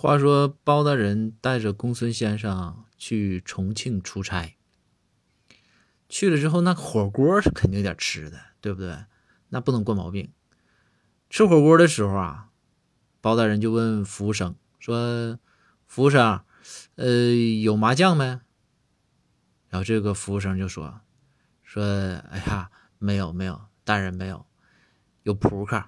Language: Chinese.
话说包大人带着公孙先生去重庆出差。去了之后那火锅是肯定得吃的对不对？那不能惯毛病。吃火锅的时候啊包大人就问服务生说服务生呃有麻将没？然后这个服务生就说说哎呀没有没有大人没有有扑克。